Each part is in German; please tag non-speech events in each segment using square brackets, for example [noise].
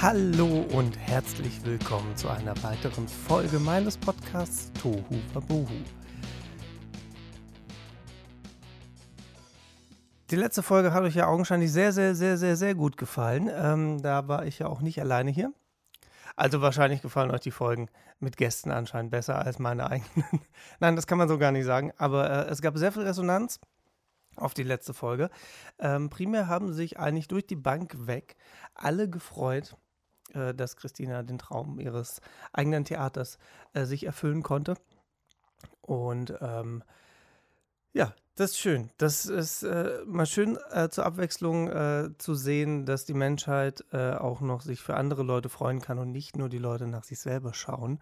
Hallo und herzlich willkommen zu einer weiteren Folge meines Podcasts Tohu Wabohu. Die letzte Folge hat euch ja augenscheinlich sehr, sehr, sehr, sehr, sehr gut gefallen. Ähm, da war ich ja auch nicht alleine hier. Also wahrscheinlich gefallen euch die Folgen mit Gästen anscheinend besser als meine eigenen. [laughs] Nein, das kann man so gar nicht sagen. Aber äh, es gab sehr viel Resonanz auf die letzte Folge. Ähm, primär haben sich eigentlich durch die Bank weg alle gefreut, äh, dass Christina den Traum ihres eigenen Theaters äh, sich erfüllen konnte. Und ähm, ja, das ist schön. Das ist äh, mal schön äh, zur Abwechslung äh, zu sehen, dass die Menschheit äh, auch noch sich für andere Leute freuen kann und nicht nur die Leute nach sich selber schauen.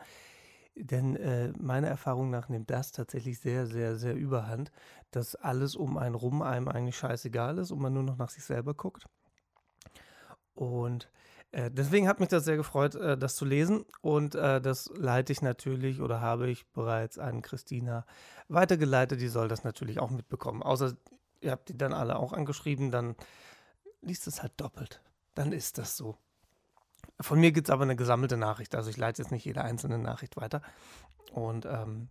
Denn äh, meiner Erfahrung nach nimmt das tatsächlich sehr, sehr, sehr überhand, dass alles um einen rum einem eigentlich scheißegal ist und man nur noch nach sich selber guckt. Und äh, deswegen hat mich das sehr gefreut, äh, das zu lesen. Und äh, das leite ich natürlich oder habe ich bereits an Christina weitergeleitet. Die soll das natürlich auch mitbekommen. Außer ihr habt die dann alle auch angeschrieben, dann liest es halt doppelt. Dann ist das so. Von mir gibt es aber eine gesammelte Nachricht. Also ich leite jetzt nicht jede einzelne Nachricht weiter. Und ähm,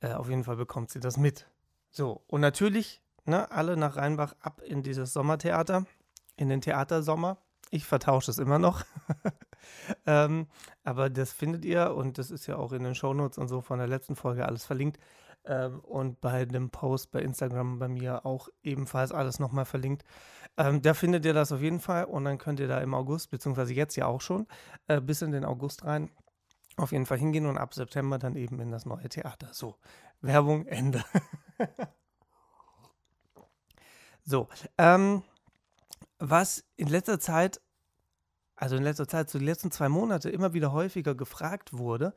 äh, auf jeden Fall bekommt sie das mit. So, und natürlich, ne, alle nach Rheinbach ab in dieses Sommertheater, in den Theatersommer. Ich vertausche es immer noch. [laughs] ähm, aber das findet ihr und das ist ja auch in den Shownotes und so von der letzten Folge alles verlinkt. Ähm, und bei dem Post bei Instagram bei mir auch ebenfalls alles nochmal verlinkt. Ähm, da findet ihr das auf jeden Fall und dann könnt ihr da im August, beziehungsweise jetzt ja auch schon, äh, bis in den August rein auf jeden Fall hingehen und ab September dann eben in das neue Theater. So, Werbung, Ende. [laughs] so, ähm, was in letzter Zeit, also in letzter Zeit, so die letzten zwei Monate immer wieder häufiger gefragt wurde,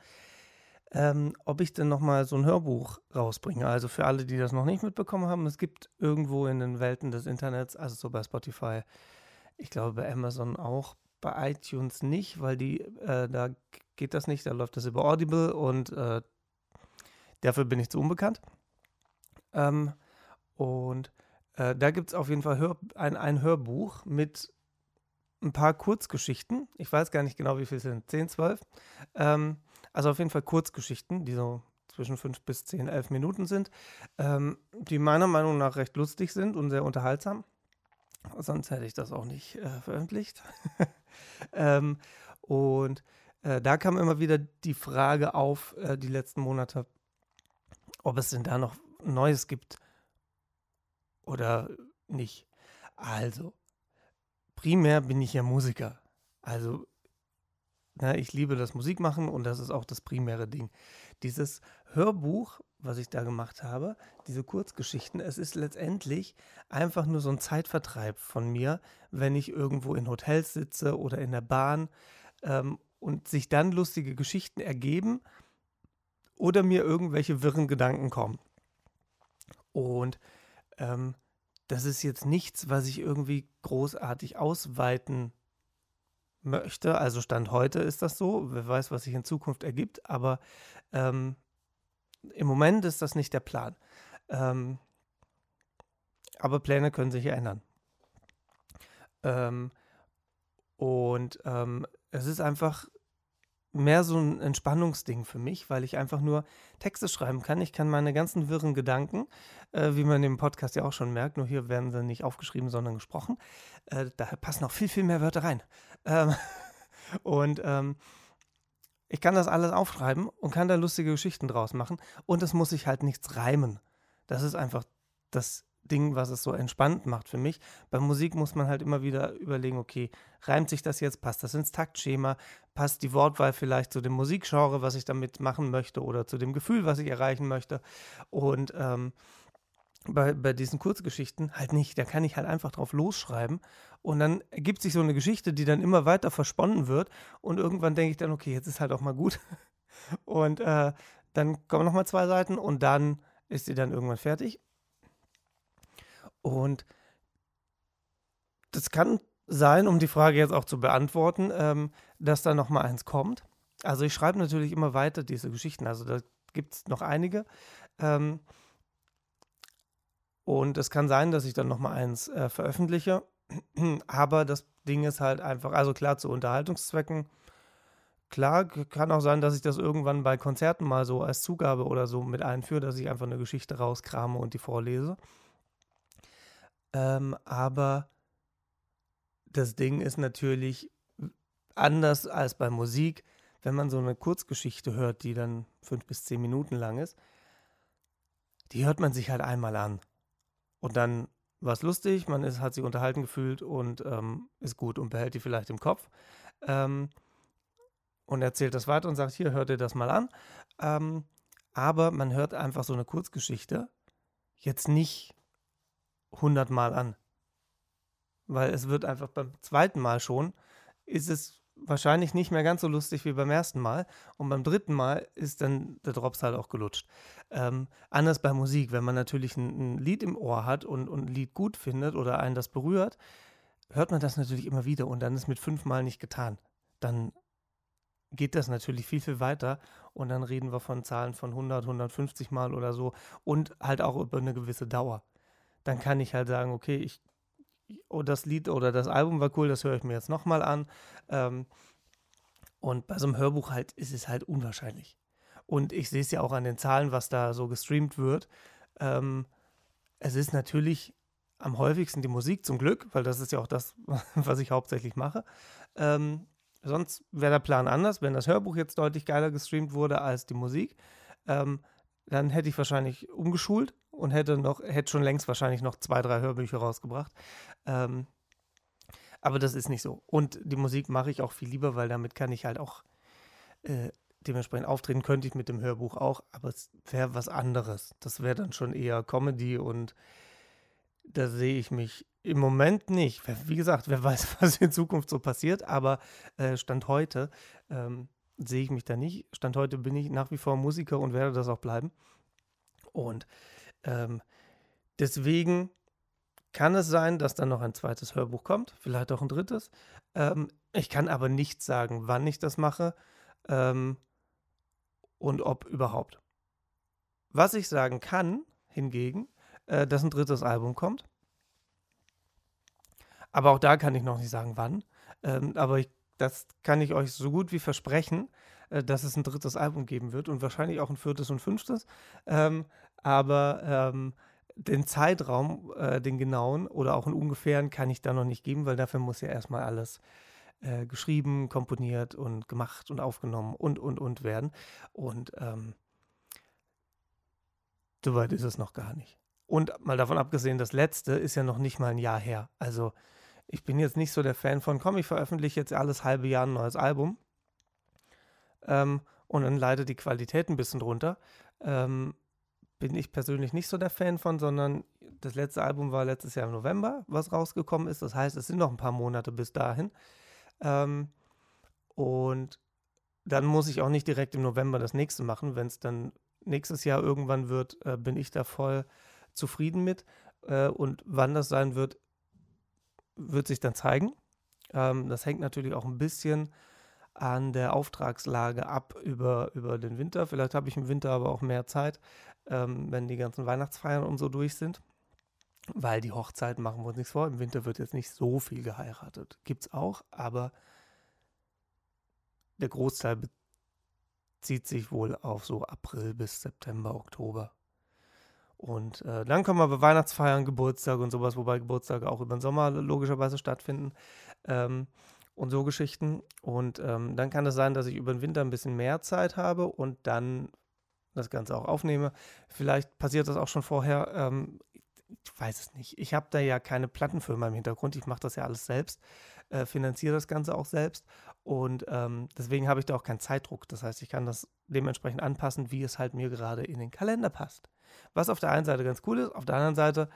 ähm, ob ich denn nochmal so ein Hörbuch rausbringe. Also für alle, die das noch nicht mitbekommen haben, es gibt irgendwo in den Welten des Internets, also so bei Spotify, ich glaube bei Amazon auch, bei iTunes nicht, weil die, äh, da geht das nicht, da läuft das über Audible und äh, dafür bin ich zu unbekannt. Ähm, und äh, da gibt es auf jeden Fall Hör, ein, ein Hörbuch mit ein paar Kurzgeschichten. Ich weiß gar nicht genau, wie viel es sind. 10, 12. Ähm, also auf jeden Fall Kurzgeschichten, die so zwischen 5 bis 10, 11 Minuten sind, ähm, die meiner Meinung nach recht lustig sind und sehr unterhaltsam. Sonst hätte ich das auch nicht äh, veröffentlicht. [laughs] ähm, und äh, da kam immer wieder die Frage auf, äh, die letzten Monate, ob es denn da noch Neues gibt oder nicht. Also, primär bin ich ja Musiker. Also, na, ich liebe das Musikmachen und das ist auch das primäre Ding. Dieses Hörbuch, was ich da gemacht habe, diese Kurzgeschichten, es ist letztendlich einfach nur so ein Zeitvertreib von mir, wenn ich irgendwo in Hotels sitze oder in der Bahn ähm, und sich dann lustige Geschichten ergeben oder mir irgendwelche wirren Gedanken kommen. Und ähm, das ist jetzt nichts, was ich irgendwie großartig ausweiten möchte. Also Stand heute ist das so. Wer weiß, was sich in Zukunft ergibt. Aber ähm, im Moment ist das nicht der Plan. Ähm, aber Pläne können sich ändern. Ähm, und ähm, es ist einfach mehr so ein Entspannungsding für mich, weil ich einfach nur Texte schreiben kann. Ich kann meine ganzen wirren Gedanken, äh, wie man im Podcast ja auch schon merkt, nur hier werden sie nicht aufgeschrieben, sondern gesprochen. Äh, daher passen noch viel, viel mehr Wörter rein. Ähm, [laughs] und ähm, ich kann das alles aufschreiben und kann da lustige Geschichten draus machen. Und es muss sich halt nichts reimen. Das ist einfach das Ding, was es so entspannt macht für mich. Bei Musik muss man halt immer wieder überlegen, okay, reimt sich das jetzt, passt das ins Taktschema, passt die Wortwahl vielleicht zu dem Musikgenre, was ich damit machen möchte oder zu dem Gefühl, was ich erreichen möchte. Und ähm, bei, bei diesen Kurzgeschichten halt nicht. Da kann ich halt einfach drauf losschreiben und dann ergibt sich so eine Geschichte, die dann immer weiter versponnen wird und irgendwann denke ich dann, okay, jetzt ist halt auch mal gut. [laughs] Und äh, dann kommen nochmal zwei Seiten und dann ist sie dann irgendwann fertig und das kann sein, um die Frage jetzt auch zu beantworten, ähm, dass da noch mal eins kommt. Also ich schreibe natürlich immer weiter diese Geschichten. Also da gibt es noch einige. Ähm, und es kann sein, dass ich dann noch mal eins äh, veröffentliche. [clears throat] Aber das Ding ist halt einfach, also klar, zu Unterhaltungszwecken. Klar, kann auch sein, dass ich das irgendwann bei Konzerten mal so als Zugabe oder so mit einführe, dass ich einfach eine Geschichte rauskrame und die vorlese. Ähm, aber das Ding ist natürlich anders als bei Musik, wenn man so eine Kurzgeschichte hört, die dann fünf bis zehn Minuten lang ist, die hört man sich halt einmal an. Und dann war es lustig, man ist, hat sich unterhalten gefühlt und ähm, ist gut und behält die vielleicht im Kopf. Ähm, und erzählt das weiter und sagt, hier, hört ihr das mal an. Ähm, aber man hört einfach so eine Kurzgeschichte jetzt nicht hundertmal an. Weil es wird einfach beim zweiten Mal schon, ist es wahrscheinlich nicht mehr ganz so lustig wie beim ersten Mal. Und beim dritten Mal ist dann der Drops halt auch gelutscht. Ähm, anders bei Musik, wenn man natürlich ein, ein, Lied im Ohr hat und, und ein Lied gut findet oder einen das berührt, hört man das natürlich immer wieder und dann ist mit fünfmal nicht getan. Dann geht das natürlich viel, viel weiter und dann reden wir von Zahlen von 100, 150 Mal oder so und halt auch über eine gewisse Dauer. Dann kann ich halt sagen, okay, ich oh, das Lied oder das Album war cool, das höre ich mir jetzt nochmal an. Ähm, und bei so einem Hörbuch halt ist es halt unwahrscheinlich. Und ich sehe es ja auch an den Zahlen, was da so gestreamt wird. Ähm, es ist natürlich am häufigsten die Musik zum Glück, weil das ist ja auch das, [laughs] was ich hauptsächlich mache. Ähm, sonst wäre der Plan anders, wenn das Hörbuch jetzt deutlich geiler gestreamt wurde als die Musik. Ähm, dann hätte ich wahrscheinlich umgeschult und hätte noch, hätte schon längst wahrscheinlich noch zwei, drei Hörbücher rausgebracht. Ähm, aber das ist nicht so. Und die Musik mache ich auch viel lieber, weil damit kann ich halt auch äh, dementsprechend auftreten, könnte ich mit dem Hörbuch auch, aber es wäre was anderes. Das wäre dann schon eher Comedy und da sehe ich mich im Moment nicht. Wie gesagt, wer weiß, [laughs] was in Zukunft so passiert, aber äh, Stand heute ähm, sehe ich mich da nicht. Stand heute bin ich nach wie vor Musiker und werde das auch bleiben. Und ähm, deswegen kann es sein, dass dann noch ein zweites Hörbuch kommt, vielleicht auch ein drittes. Ähm, ich kann aber nicht sagen, wann ich das mache ähm, und ob überhaupt. Was ich sagen kann, hingegen, äh, dass ein drittes Album kommt. Aber auch da kann ich noch nicht sagen, wann. Ähm, aber ich, das kann ich euch so gut wie versprechen, äh, dass es ein drittes Album geben wird und wahrscheinlich auch ein viertes und fünftes. Ähm, aber ähm, den Zeitraum, äh, den genauen oder auch einen ungefähren, kann ich da noch nicht geben, weil dafür muss ja erstmal alles äh, geschrieben, komponiert und gemacht und aufgenommen und, und, und werden. Und ähm, soweit ist es noch gar nicht. Und mal davon abgesehen, das letzte ist ja noch nicht mal ein Jahr her. Also ich bin jetzt nicht so der Fan von, komm, ich veröffentliche jetzt alles halbe Jahr ein neues Album. Ähm, und dann leidet die Qualität ein bisschen drunter. Ähm, bin ich persönlich nicht so der Fan von, sondern das letzte Album war letztes Jahr im November, was rausgekommen ist. Das heißt, es sind noch ein paar Monate bis dahin. Ähm, und dann muss ich auch nicht direkt im November das nächste machen. Wenn es dann nächstes Jahr irgendwann wird, äh, bin ich da voll zufrieden mit. Äh, und wann das sein wird, wird sich dann zeigen. Ähm, das hängt natürlich auch ein bisschen an der Auftragslage ab über, über den Winter. Vielleicht habe ich im Winter aber auch mehr Zeit ähm, wenn die ganzen Weihnachtsfeiern und so durch sind. Weil die Hochzeiten machen wir uns nichts vor. Im Winter wird jetzt nicht so viel geheiratet. Gibt es auch, aber der Großteil bezieht sich wohl auf so April bis September, Oktober. Und äh, dann kommen aber Weihnachtsfeiern, Geburtstag und sowas, wobei Geburtstage auch über den Sommer logischerweise stattfinden. Ähm, und so Geschichten. Und ähm, dann kann es sein, dass ich über den Winter ein bisschen mehr Zeit habe und dann das Ganze auch aufnehme. Vielleicht passiert das auch schon vorher. Ähm, ich weiß es nicht. Ich habe da ja keine Plattenfirma im Hintergrund. Ich mache das ja alles selbst, äh, finanziere das Ganze auch selbst. Und ähm, deswegen habe ich da auch keinen Zeitdruck. Das heißt, ich kann das dementsprechend anpassen, wie es halt mir gerade in den Kalender passt. Was auf der einen Seite ganz cool ist, auf der anderen Seite,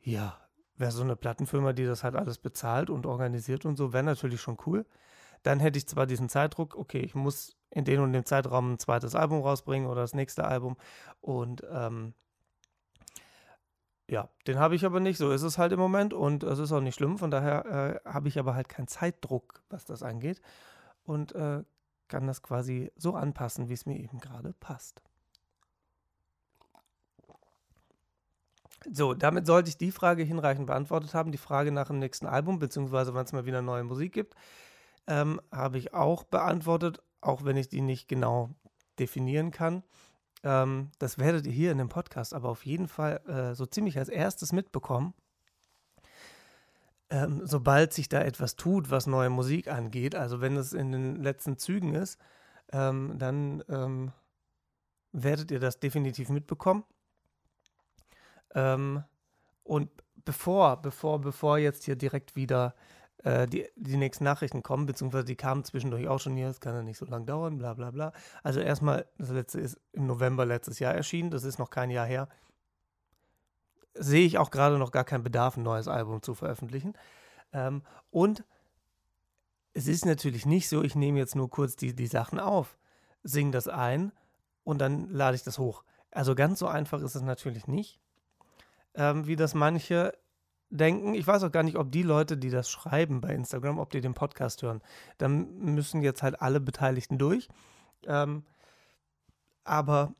ja, wäre so eine Plattenfirma, die das halt alles bezahlt und organisiert und so, wäre natürlich schon cool. Dann hätte ich zwar diesen Zeitdruck, okay, ich muss in den und dem Zeitraum ein zweites Album rausbringen oder das nächste Album. Und ähm, ja, den habe ich aber nicht. So ist es halt im Moment und es ist auch nicht schlimm. Von daher äh, habe ich aber halt keinen Zeitdruck, was das angeht. Und äh, kann das quasi so anpassen, wie es mir eben gerade passt. So, damit sollte ich die Frage hinreichend beantwortet haben. Die Frage nach dem nächsten Album, beziehungsweise wann es mal wieder neue Musik gibt, ähm, habe ich auch beantwortet, auch wenn ich die nicht genau definieren kann. Ähm, das werdet ihr hier in dem Podcast aber auf jeden Fall äh, so ziemlich als erstes mitbekommen. Ähm, sobald sich da etwas tut, was neue Musik angeht, also wenn es in den letzten Zügen ist, ähm, dann ähm, werdet ihr das definitiv mitbekommen. Ähm, und bevor, bevor, bevor jetzt hier direkt wieder äh, die, die nächsten Nachrichten kommen, beziehungsweise die kamen zwischendurch auch schon hier, es kann ja nicht so lange dauern, bla bla bla. Also erstmal, das letzte ist im November letztes Jahr erschienen, das ist noch kein Jahr her. Sehe ich auch gerade noch gar keinen Bedarf, ein neues Album zu veröffentlichen. Ähm, und es ist natürlich nicht so, ich nehme jetzt nur kurz die, die Sachen auf, singe das ein und dann lade ich das hoch. Also ganz so einfach ist es natürlich nicht ähm, wie das manche denken. Ich weiß auch gar nicht, ob die Leute, die das schreiben bei Instagram, ob die den Podcast hören. Dann müssen jetzt halt alle Beteiligten durch. Ähm, aber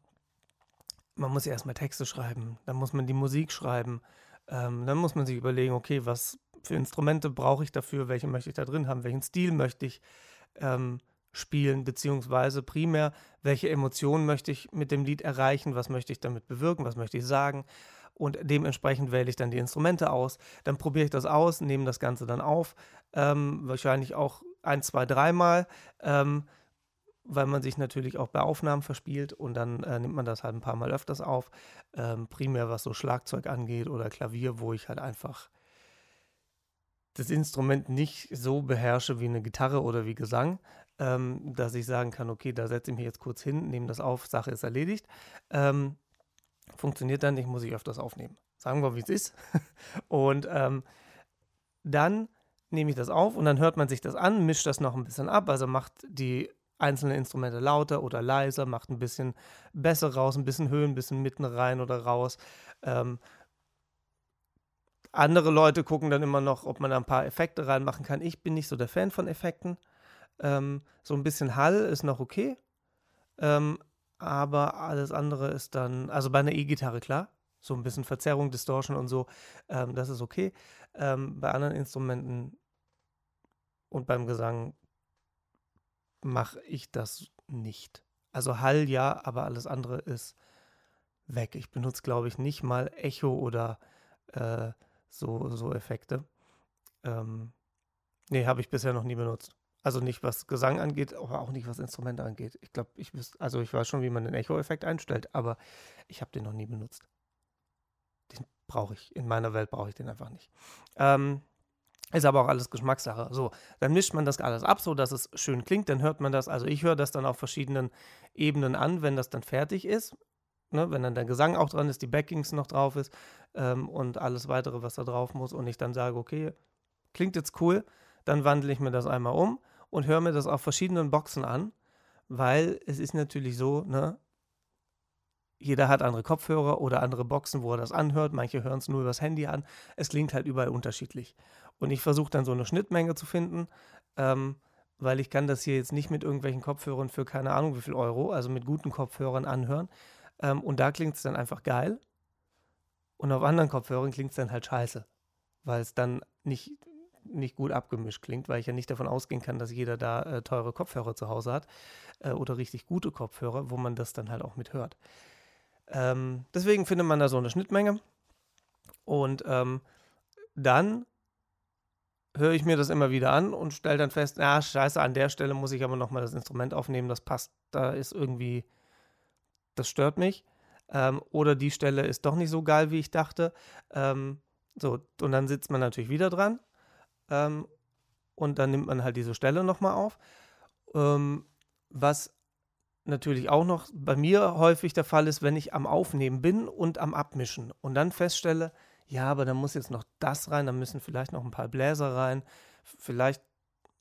man muss ja erstmal Texte schreiben, dann muss man die Musik schreiben, ähm, dann muss man sich überlegen, okay, was für Instrumente brauche ich dafür, welche möchte ich da drin haben, welchen Stil möchte ich ähm, spielen, beziehungsweise primär, welche Emotionen möchte ich mit dem Lied erreichen, was möchte ich damit bewirken, was möchte ich sagen und dementsprechend wähle ich dann die Instrumente aus. Dann probiere ich das aus, nehme das Ganze dann auf, ähm, wahrscheinlich auch ein, zwei, dreimal, ähm, weil man sich natürlich auch bei Aufnahmen verspielt und dann äh, nimmt man das halt ein paar Mal öfters auf, ähm, primär was so Schlagzeug angeht oder Klavier, wo ich halt einfach das Instrument nicht so beherrsche wie eine Gitarre oder wie Gesang, ähm, dass ich sagen kann, okay, da setze ich mich jetzt kurz hin, nehme das auf, Sache ist erledigt. Funktioniert dann nicht, muss ich öfters aufnehmen. Sagen wir, wie es ist. [laughs] Und ähm, dann nehme ich das auf und dann hört man sich das an, mischt das noch ein bisschen ab, also macht die einzelnen Instrumente lauter oder leiser, macht ein bisschen besser raus, ein bisschen Höhen, ein bisschen mitten rein oder raus. Ähm, andere Leute gucken dann immer noch, ob man da ein paar Effekte reinmachen kann. Ich bin nicht so der Fan von Effekten. Ähm, so ein bisschen Hall ist noch okay. Ähm, aber alles andere ist dann, also bei einer E-Gitarre klar, so ein bisschen Verzerrung, Distortion und so, ähm, das ist okay. Ähm, bei anderen Instrumenten und beim Gesang mache ich das nicht. Also Hall ja, aber alles andere ist weg. Ich benutze, glaube ich, nicht mal Echo oder äh, so, so Effekte. Ähm, nee, habe ich bisher noch nie benutzt. Also nicht was Gesang angeht, aber auch nicht was Instrumente angeht. Ich glaube, ich wüsste, also ich weiß schon, wie man den Echo-Effekt einstellt, aber ich habe den noch nie benutzt. Den brauche ich. In meiner Welt brauche ich den einfach nicht. Ähm, ist aber auch alles Geschmackssache. So, dann mischt man das alles ab, so dass es schön klingt. Dann hört man das, also ich höre das dann auf verschiedenen Ebenen an, wenn das dann fertig ist. Ne, wenn dann der Gesang auch dran ist, die Backings noch drauf ist ähm, und alles weitere, was da drauf muss. Und ich dann sage, okay, klingt jetzt cool, dann wandle ich mir das einmal um und höre mir das auf verschiedenen Boxen an, weil es ist natürlich so, ne, jeder hat andere Kopfhörer oder andere Boxen, wo er das anhört. Manche hören es nur übers Handy an. Es klingt halt überall unterschiedlich. Und ich versuche dann so eine Schnittmenge zu finden, ähm, weil ich kann das hier jetzt nicht mit irgendwelchen Kopfhörern für keine Ahnung wie viel Euro, also mit guten Kopfhörern anhören. Ähm, und da klingt es dann einfach geil. Und auf anderen Kopfhörern klingt es dann halt scheiße, weil es dann nicht nicht gut abgemischt klingt, weil ich ja nicht davon ausgehen kann, dass jeder da äh, teure Kopfhörer zu Hause hat äh, oder richtig gute Kopfhörer, wo man das dann halt auch mit hört. Ähm, deswegen findet man da so eine Schnittmenge und ähm, dann höre ich mir das immer wieder an und stelle dann fest, na scheiße, an der Stelle muss ich aber nochmal das Instrument aufnehmen, das passt, da ist irgendwie, das stört mich. Ähm, oder die Stelle ist doch nicht so geil, wie ich dachte. Ähm, so, und dann sitzt man natürlich wieder dran ähm, und dann nimmt man halt diese Stelle nochmal auf. Ähm, was natürlich auch noch bei mir häufig der Fall ist, wenn ich am Aufnehmen bin und am Abmischen und dann feststelle, ja, aber da muss jetzt noch das rein, da müssen vielleicht noch ein paar Bläser rein, vielleicht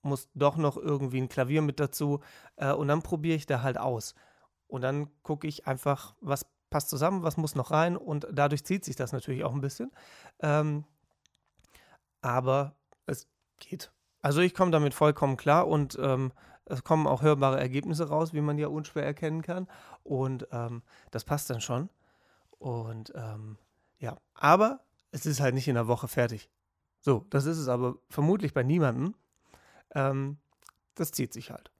muss doch noch irgendwie ein Klavier mit dazu äh, und dann probiere ich da halt aus. Und dann gucke ich einfach, was passt zusammen, was muss noch rein und dadurch zieht sich das natürlich auch ein bisschen. Ähm, aber es geht. Also ich komme damit vollkommen klar und ähm, es kommen auch hörbare Ergebnisse raus, wie man ja unschwer erkennen kann. Und ähm, das passt dann schon. Und ähm, Ja, aber es ist halt nicht in einer Woche fertig. So, das ist es aber vermutlich bei niemandem. Ähm, das zieht sich halt.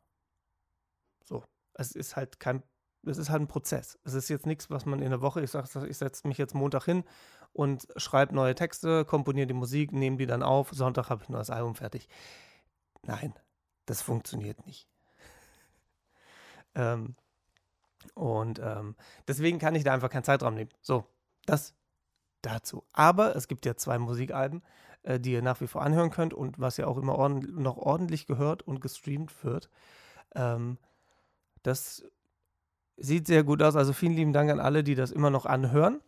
So, es ist halt kein, es ist halt ein Prozess. Es ist jetzt nichts, was man in der Woche, ich sage, ich setze mich jetzt Montag hin und schreibe neue Texte, komponiere die Musik, nehme die dann auf, Sonntag habe ich nur das Album fertig. Nein, das funktioniert nicht. ähm, und ähm, deswegen kann ich da einfach keinen Zeitraum nehmen. So, das dazu. Aber es gibt ja zwei Musikalben, äh, die ihr nach wie vor anhören könnt und was ja auch immer ordentlich, noch ordentlich gehört und gestreamt wird. Ähm, das sieht sehr gut aus. Also vielen lieben Dank an alle, die das immer noch anhören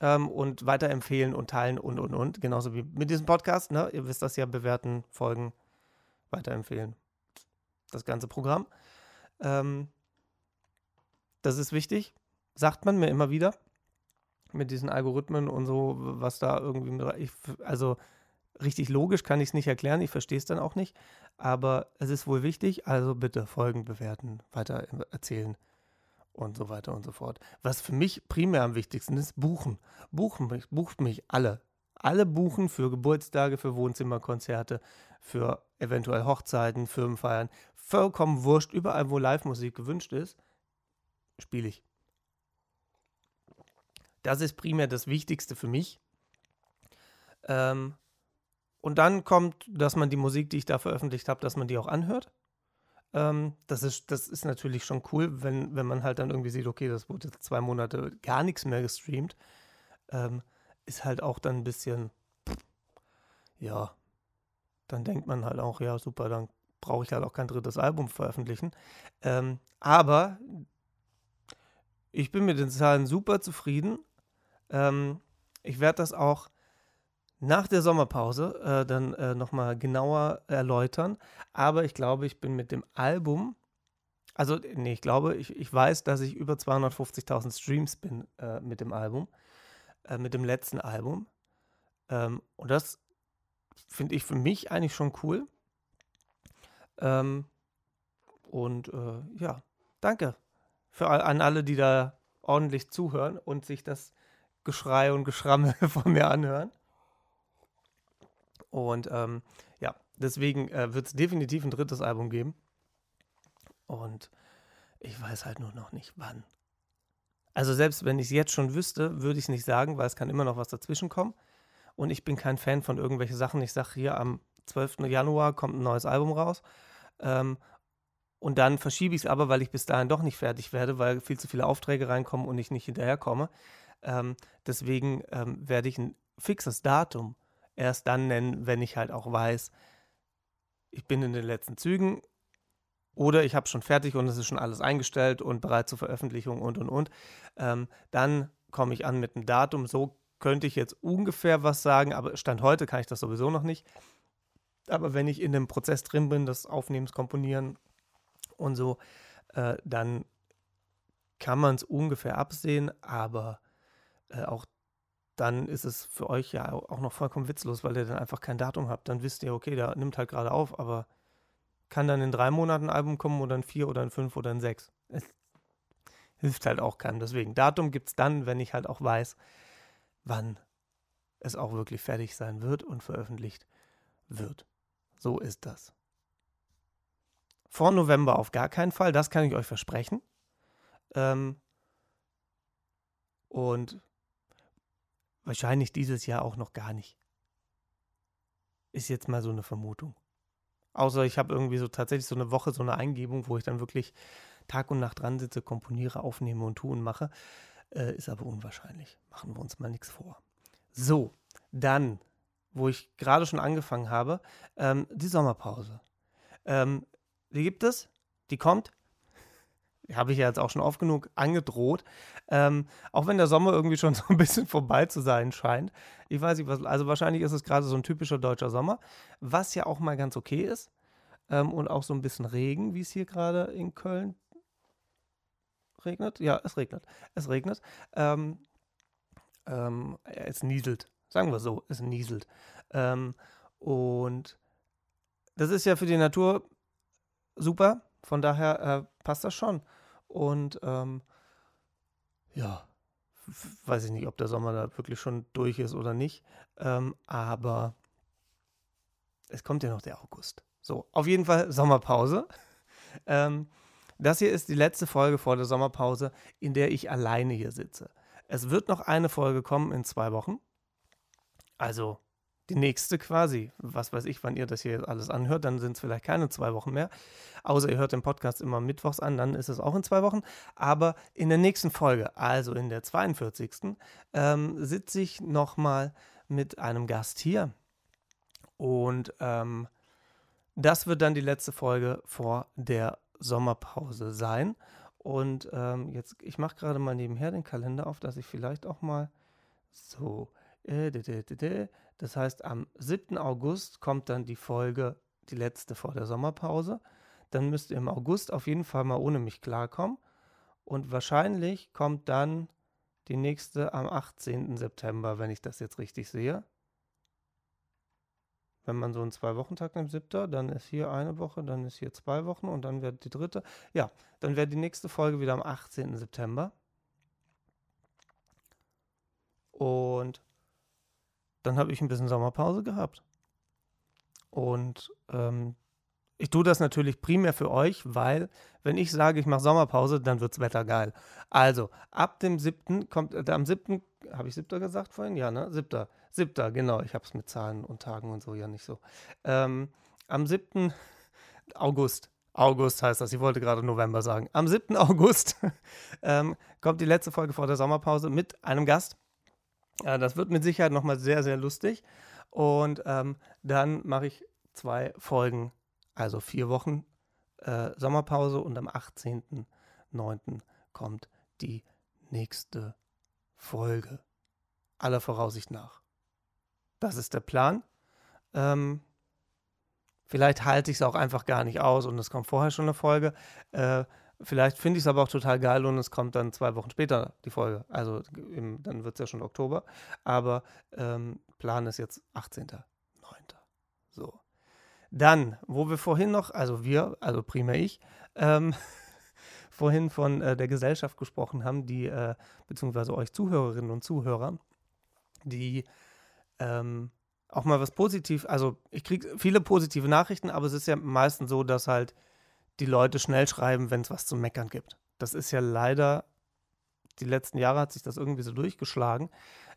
ähm, und weiterempfehlen und teilen und und und. Genauso wie mit diesem Podcast. Ne? Ihr wisst das ja, bewerten, folgen, weiterempfehlen. Das ganze Programm. Ähm, das ist wichtig, sagt man mir immer wieder. Mit diesen Algorithmen und so, was da irgendwie. Ich, also richtig logisch kann ich es nicht erklären, ich verstehe es dann auch nicht. Aber es ist wohl wichtig, also bitte folgen, bewerten, weiter erzählen und so weiter und so fort. Was für mich primär am wichtigsten ist, buchen. Buchen mich, bucht mich alle. Alle buchen für Geburtstage, für Wohnzimmerkonzerte, für eventuell Hochzeiten, Firmenfeiern. Vollkommen wurscht, überall wo Live-Musik gewünscht ist, spiele ich. Das ist primär das Wichtigste für mich. Ähm, und dann kommt, dass man die Musik, die ich da veröffentlicht habe, dass man die auch anhört. Ähm, das, ist, das ist natürlich schon cool, wenn, wenn man halt dann irgendwie sieht, okay, das wurde jetzt zwei Monate gar nichts mehr gestreamt. Ähm, ist halt auch dann ein bisschen, ja, dann denkt man halt auch, ja, super, dann brauche ich halt auch kein drittes Album veröffentlichen. Ähm, aber ich bin mit den Zahlen super zufrieden. Ähm, ich werde das auch nach der Sommerpause äh, dann äh, nochmal genauer erläutern. Aber ich glaube, ich bin mit dem Album, also nee, ich glaube, ich, ich weiß, dass ich über 250.000 Streams bin äh, mit dem Album, äh, mit dem letzten Album. Ähm, und das finde ich für mich eigentlich schon cool. Ähm, und äh, ja, danke für an alle, die da ordentlich zuhören und sich das Geschrei und Geschrammel [laughs] von mir anhören. Und ähm, ja, deswegen äh, wird es definitiv ein drittes Album geben. Und ich weiß halt nur noch nicht wann. Also selbst wenn ich es jetzt schon wüsste, würde ich es nicht sagen, weil es kann immer noch was dazwischen kommen. Und ich bin kein Fan von irgendwelchen Sachen. Ich sage hier am 12. Januar kommt ein neues Album raus. Ähm, und dann verschiebe ich es aber, weil ich bis dahin doch nicht fertig werde, weil viel zu viele Aufträge reinkommen und ich nicht hinterherkomme. Ähm, deswegen ähm, werde ich ein fixes Datum erst dann nennen, wenn ich halt auch weiß, ich bin in den letzten Zügen oder ich habe schon fertig und es ist schon alles eingestellt und bereit zur Veröffentlichung und und und. Ähm, dann komme ich an mit einem Datum. So könnte ich jetzt ungefähr was sagen, aber Stand heute kann ich das sowieso noch nicht. Aber wenn ich in dem Prozess drin bin, das Aufnehmens, Komponieren und so, äh, dann kann man es ungefähr absehen, aber äh, auch dann ist es für euch ja auch noch vollkommen witzlos, weil ihr dann einfach kein Datum habt. Dann wisst ihr, okay, der nimmt halt gerade auf, aber kann dann in drei Monaten ein Album kommen oder in vier oder in fünf oder in sechs. Es hilft halt auch keinem. Deswegen, Datum gibt es dann, wenn ich halt auch weiß, wann es auch wirklich fertig sein wird und veröffentlicht wird. So ist das. Vor November auf gar keinen Fall, das kann ich euch versprechen. Ähm, und Wahrscheinlich dieses Jahr auch noch gar nicht. Ist jetzt mal so eine Vermutung. Außer ich habe irgendwie so tatsächlich so eine Woche, so eine Eingebung, wo ich dann wirklich Tag und Nacht dran sitze, komponiere, aufnehme und tue und mache. Äh, ist aber unwahrscheinlich. Machen wir uns mal nichts vor. So, dann, wo ich gerade schon angefangen habe, ähm, die Sommerpause. Ähm, die gibt es, die kommt, habe ich ja jetzt auch schon oft genug angedroht. Ähm, auch wenn der Sommer irgendwie schon [laughs] so ein bisschen vorbei zu sein scheint. Ich weiß nicht, was, also wahrscheinlich ist es gerade so ein typischer deutscher Sommer, was ja auch mal ganz okay ist. Ähm, und auch so ein bisschen Regen, wie es hier gerade in Köln regnet. Ja, es regnet. Es regnet. Ähm, ähm, es nieselt. Sagen wir so, es nieselt. Ähm, und das ist ja für die Natur super. Von daher äh, passt das schon. Und ähm, ja, weiß ich nicht, ob der Sommer da wirklich schon durch ist oder nicht. Ähm, aber es kommt ja noch der August. So, auf jeden Fall Sommerpause. [laughs] Ähm, das hier ist die letzte Folge vor der Sommerpause, in der ich alleine hier sitze. Es wird noch eine Folge kommen in zwei Wochen. Also die nächste quasi. Was weiß ich, wann ihr das hier alles anhört, dann sind es vielleicht keine zwei Wochen mehr. Außer ihr hört den Podcast immer mittwochs an, dann ist es auch in zwei Wochen. Aber in der nächsten Folge, also in der 42. Ähm, sitze ich nochmal mit einem Gast hier. Und ähm, das wird dann die letzte Folge vor der Sommerpause sein. Und ähm, jetzt, ich mache gerade mal nebenher den Kalender auf, dass ich vielleicht auch mal so. Äh, das heißt, am 7. August kommt dann die Folge, die letzte vor der Sommerpause. Dann müsst ihr im August auf jeden Fall mal ohne mich klarkommen. Und wahrscheinlich kommt dann die nächste am 18. September, wenn ich das jetzt richtig sehe wenn man so einen Zwei-Wochen-Tag nimmt, siebter, dann ist hier eine Woche, dann ist hier zwei Wochen und dann wird die dritte. Ja, dann wäre die nächste Folge wieder am 18. September. Und dann habe ich ein bisschen Sommerpause gehabt. Und ähm, ich tue das natürlich primär für euch, weil, wenn ich sage, ich mache Sommerpause, dann wird das Wetter geil. Also, ab dem 7. kommt, äh, am 7. habe ich 7. gesagt vorhin? Ja, ne? 7. 7. genau. Ich habe es mit Zahlen und Tagen und so ja nicht so. Ähm, am 7. [laughs] August. August heißt das, ich wollte gerade November sagen. Am 7. [laughs] August ähm, kommt die letzte Folge vor der Sommerpause mit einem Gast. Äh, das wird mit Sicherheit nochmal sehr, sehr lustig. Und ähm, dann mache ich zwei Folgen also vier Wochen äh, Sommerpause und am 18.09. kommt die nächste Folge. Aller Voraussicht nach. Das ist der Plan. Ähm, vielleicht halte ich es auch einfach gar nicht aus und es kommt vorher schon eine Folge. Äh, vielleicht finde ich es aber auch total geil und es kommt dann zwei Wochen später die Folge. Also im, dann wird es ja schon Oktober. Aber ähm, Plan ist jetzt 18.09. So. Dann, wo wir vorhin noch, also wir, also primär ich, ähm, [laughs] vorhin von äh, der Gesellschaft gesprochen haben, die, äh, beziehungsweise euch Zuhörerinnen und Zuhörer, die ähm, auch mal was positiv, also ich kriege viele positive Nachrichten, aber es ist ja meistens so, dass halt die Leute schnell schreiben, wenn es was zu meckern gibt. Das ist ja leider, die letzten Jahre hat sich das irgendwie so durchgeschlagen,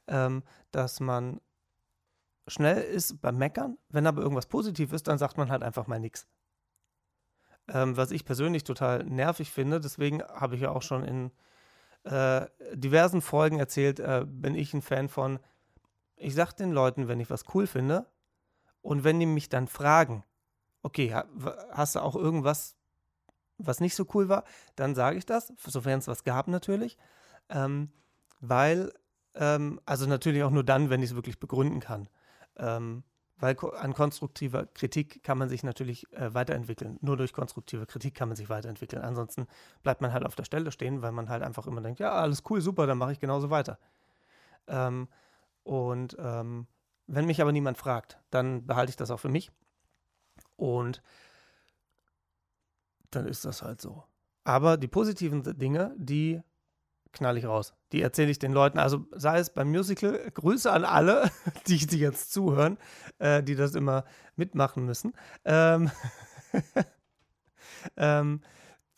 ähm, dass man schnell ist beim Meckern. Wenn aber irgendwas positiv ist, dann sagt man halt einfach mal nichts. Ähm, was ich persönlich total nervig finde, deswegen habe ich ja auch schon in äh, diversen Folgen erzählt, äh, bin ich ein Fan von, ich sage den Leuten, wenn ich was cool finde und wenn die mich dann fragen, okay, hast du auch irgendwas, was nicht so cool war, dann sage ich das, sofern es was gab natürlich, ähm, weil, ähm, also natürlich auch nur dann, wenn ich es wirklich begründen kann. Ähm, weil an konstruktiver Kritik kann man sich natürlich äh, weiterentwickeln. Nur durch konstruktive Kritik kann man sich weiterentwickeln. Ansonsten bleibt man halt auf der Stelle stehen, weil man halt einfach immer denkt, ja, alles cool, super, dann mache ich genauso weiter. Ähm, und ähm, wenn mich aber niemand fragt, dann behalte ich das auch für mich. Und dann ist das halt so. Aber die positiven Dinge, die knall ich raus. Die erzähle ich den Leuten. Also sei es beim Musical, Grüße an alle, [laughs] die, die jetzt zuhören, äh, die das immer mitmachen müssen. Ähm, [laughs] ähm,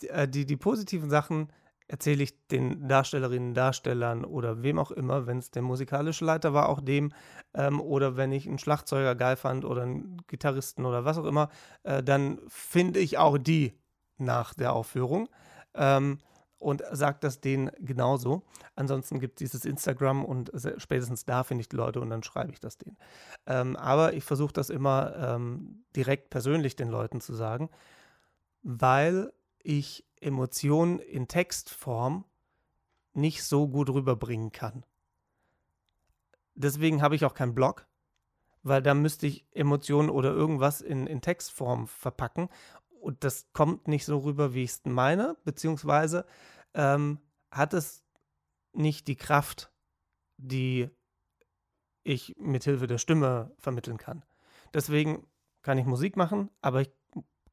die, äh, die, die, positiven Sachen erzähle ich den Darstellerinnen, Darstellern oder wem auch immer, wenn es der musikalische Leiter war, auch dem, ähm, oder wenn ich einen Schlagzeuger geil fand oder einen Gitarristen oder was auch immer, äh, dann finde ich auch die nach der Aufführung. Ähm, und sagt das denen genauso. Ansonsten gibt es dieses Instagram und spätestens da finde ich die Leute und dann schreibe ich das denen. Ähm, aber ich versuche das immer ähm, direkt persönlich den Leuten zu sagen, weil ich Emotionen in Textform nicht so gut rüberbringen kann. Deswegen habe ich auch keinen Blog, weil da müsste ich Emotionen oder irgendwas in, in Textform verpacken und das kommt nicht so rüber, wie ich es meine, beziehungsweise ähm, hat es nicht die Kraft, die ich mit Hilfe der Stimme vermitteln kann. Deswegen kann ich Musik machen, aber ich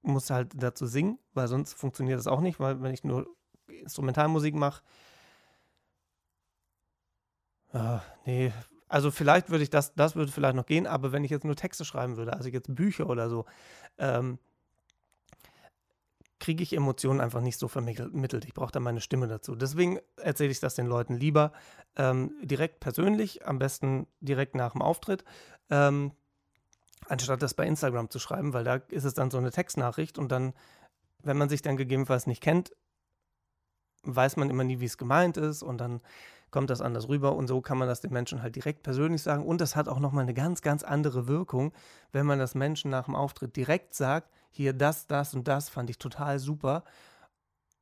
muss halt dazu singen, weil sonst funktioniert das auch nicht, weil wenn ich nur Instrumentalmusik mache, äh, nee, also vielleicht würde ich das, das würde vielleicht noch gehen, aber wenn ich jetzt nur Texte schreiben würde, also jetzt Bücher oder so, ähm, kriege ich Emotionen einfach nicht so vermittelt. Ich brauche da meine Stimme dazu. Deswegen erzähle ich das den Leuten lieber ähm, direkt persönlich, am besten direkt nach dem Auftritt, ähm, anstatt das bei Instagram zu schreiben, weil da ist es dann so eine Textnachricht und dann, wenn man sich dann gegebenenfalls nicht kennt, weiß man immer nie, wie es gemeint ist und dann kommt das anders rüber und so kann man das den Menschen halt direkt persönlich sagen und das hat auch nochmal eine ganz, ganz andere Wirkung, wenn man das Menschen nach dem Auftritt direkt sagt, hier das, das und das fand ich total super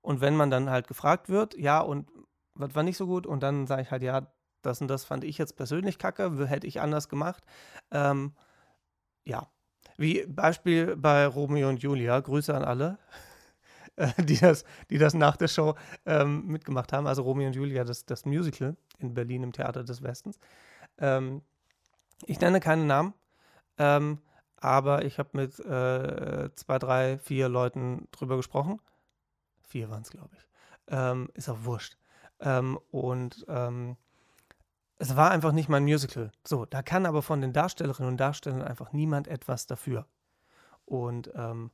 und wenn man dann halt gefragt wird, ja und was war nicht so gut und dann sage ich halt, ja, das und das fand ich jetzt persönlich kacke, hätte ich anders gemacht, ähm, ja, wie Beispiel bei Romeo und Julia, Grüße an alle. [laughs] die, das, die das nach der Show ähm, mitgemacht haben. Also Romeo und Julia, das, das Musical in Berlin im Theater des Westens. Ähm, ich nenne keine Namen, ähm, aber ich habe mit äh, zwei, drei, vier Leuten drüber gesprochen. Vier waren es, glaube ich. Ähm, ist auch wurscht. Ähm, und ähm, es war einfach nicht mein Musical. So, da kann aber von den Darstellerinnen und Darstellern einfach niemand etwas dafür. Und ähm,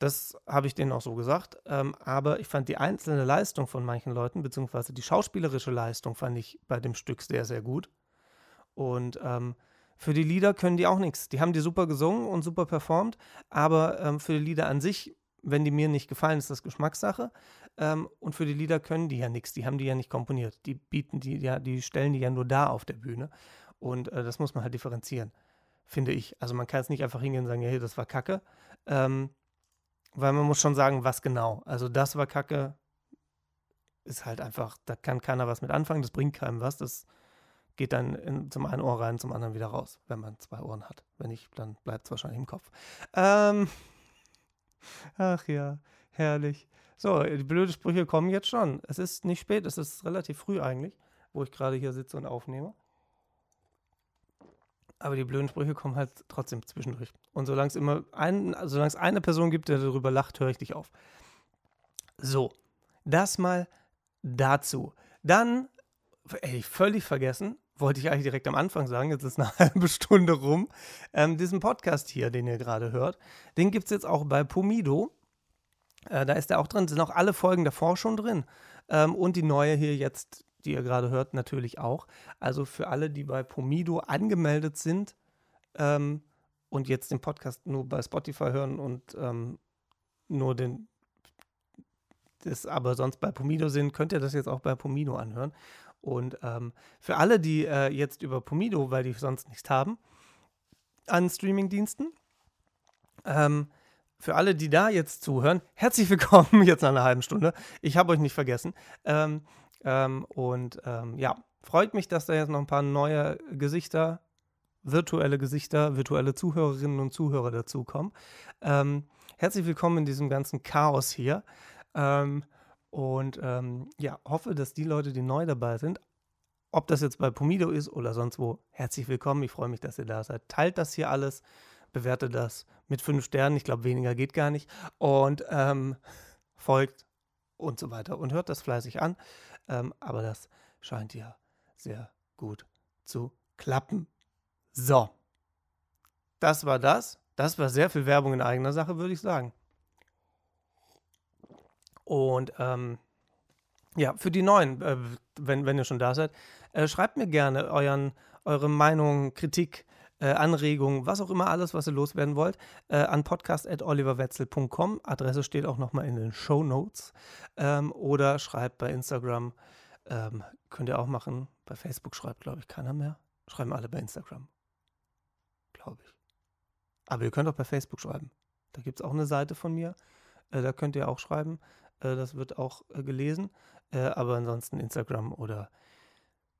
das habe ich denen auch so gesagt. Ähm, aber ich fand die einzelne Leistung von manchen Leuten, beziehungsweise die schauspielerische Leistung, fand ich bei dem Stück sehr, sehr gut. Und ähm, für die Lieder können die auch nichts. Die haben die super gesungen und super performt, aber ähm, für die Lieder an sich, wenn die mir nicht gefallen, ist das Geschmackssache. Ähm, und für die Lieder können die ja nichts. Die haben die ja nicht komponiert. Die bieten die, ja, die stellen die ja nur da auf der Bühne. Und äh, das muss man halt differenzieren, finde ich. Also man kann es nicht einfach hingehen und sagen, hey, das war Kacke. Ähm, weil man muss schon sagen, was genau. Also das war Kacke, ist halt einfach, da kann keiner was mit anfangen, das bringt keinem was. Das geht dann in, zum einen Ohr rein, zum anderen wieder raus, wenn man zwei Ohren hat. Wenn nicht, dann bleibt es wahrscheinlich im Kopf. Ähm, ach ja, herrlich. So, die blöden Sprüche kommen jetzt schon. Es ist nicht spät, es ist relativ früh eigentlich, wo ich gerade hier sitze und aufnehme. Aber die blöden Sprüche kommen halt trotzdem zwischendurch. Und solange es immer ein, solange es eine Person gibt, der darüber lacht, höre ich dich auf. So, das mal dazu. Dann, ey, völlig vergessen, wollte ich eigentlich direkt am Anfang sagen, jetzt ist eine [laughs] halbe Stunde rum, ähm, diesen Podcast hier, den ihr gerade hört, den gibt es jetzt auch bei Pomido. Äh, da ist er auch drin, sind auch alle Folgen davor schon drin. Ähm, und die neue hier jetzt die ihr gerade hört, natürlich auch. Also für alle, die bei Pomido angemeldet sind ähm, und jetzt den Podcast nur bei Spotify hören und ähm, nur den, das aber sonst bei Pomido sind, könnt ihr das jetzt auch bei Pomido anhören. Und ähm, für alle, die äh, jetzt über Pomido, weil die sonst nichts haben, an Streamingdiensten, ähm, für alle, die da jetzt zuhören, herzlich willkommen [laughs] jetzt nach einer halben Stunde. Ich habe euch nicht vergessen. Ähm, ähm, und ähm, ja, freut mich, dass da jetzt noch ein paar neue Gesichter, virtuelle Gesichter, virtuelle Zuhörerinnen und Zuhörer dazukommen. Ähm, herzlich willkommen in diesem ganzen Chaos hier. Ähm, und ähm, ja, hoffe, dass die Leute, die neu dabei sind, ob das jetzt bei Pomido ist oder sonst wo, herzlich willkommen. Ich freue mich, dass ihr da seid. Teilt das hier alles, bewertet das mit fünf Sternen. Ich glaube, weniger geht gar nicht. Und ähm, folgt und so weiter. Und hört das fleißig an. Ähm, aber das scheint ja sehr gut zu klappen. So. Das war das. Das war sehr viel Werbung in eigener Sache, würde ich sagen. Und ähm, ja, für die Neuen, äh, wenn, wenn ihr schon da seid, äh, schreibt mir gerne euren, eure Meinung, Kritik, äh, Anregungen, was auch immer alles, was ihr loswerden wollt, äh, an podcast.oliverwetzel.com. Adresse steht auch nochmal in den Show Notes. Ähm, oder schreibt bei Instagram ähm, könnt ihr auch machen. Bei Facebook schreibt, glaube ich, keiner mehr. Schreiben alle bei Instagram. Glaube ich. Aber ihr könnt auch bei Facebook schreiben. Da gibt es auch eine Seite von mir. Äh, da könnt ihr auch schreiben. Äh, das wird auch äh, gelesen. Äh, aber ansonsten Instagram oder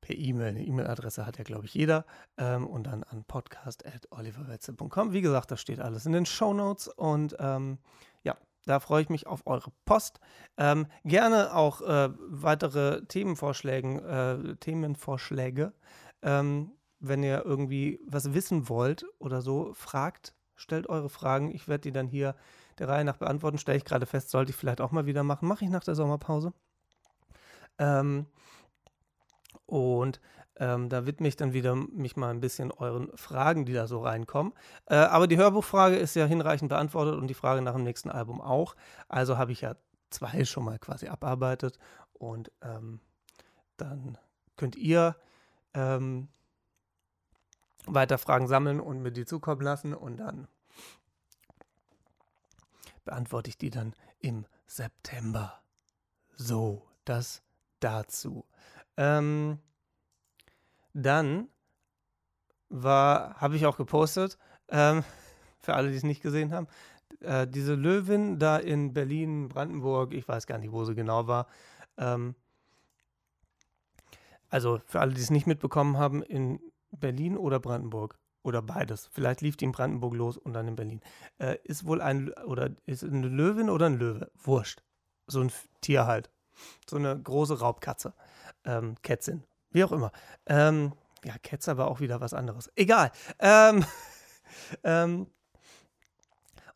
per E-Mail. Eine E-Mail-Adresse hat ja, glaube ich, jeder. Ähm, und dann an podcast.oliverwetzel.com. Wie gesagt, das steht alles in den Show Notes. Und ähm, ja, da freue ich mich auf eure Post. Ähm, gerne auch äh, weitere Themenvorschläge, äh, Themenvorschläge. Ähm, wenn ihr irgendwie was wissen wollt oder so, fragt, stellt eure Fragen. Ich werde die dann hier der Reihe nach beantworten. Stelle ich gerade fest, sollte ich vielleicht auch mal wieder machen. Mache ich nach der Sommerpause. Ähm, und Ähm, da widme ich dann wieder mich mal ein bisschen euren Fragen, die da so reinkommen. Äh, aber die Hörbuchfrage ist ja hinreichend beantwortet und die Frage nach dem nächsten Album auch. Also habe ich ja zwei schon mal quasi abarbeitet und ähm, dann könnt ihr ähm, weiter Fragen sammeln und mir die zukommen lassen und dann beantworte ich die dann im September. So, das dazu. Ähm, dann war, habe ich auch gepostet, ähm, [laughs] für alle, die es nicht gesehen haben, äh, diese Löwin da in Berlin, Brandenburg, ich weiß gar nicht, wo sie genau war. Ähm, also für alle, die es nicht mitbekommen haben, in Berlin oder Brandenburg oder beides. Vielleicht lief die in Brandenburg los und dann in Berlin. Äh, ist wohl ein oder ist eine Löwin oder ein Löwe? Wurscht. So ein Tier halt. So eine große Raubkatze. Ähm, Kätzin. Wie auch immer. Ähm, ja, Ketzer war auch wieder was anderes. Egal. Ähm, [laughs] ähm,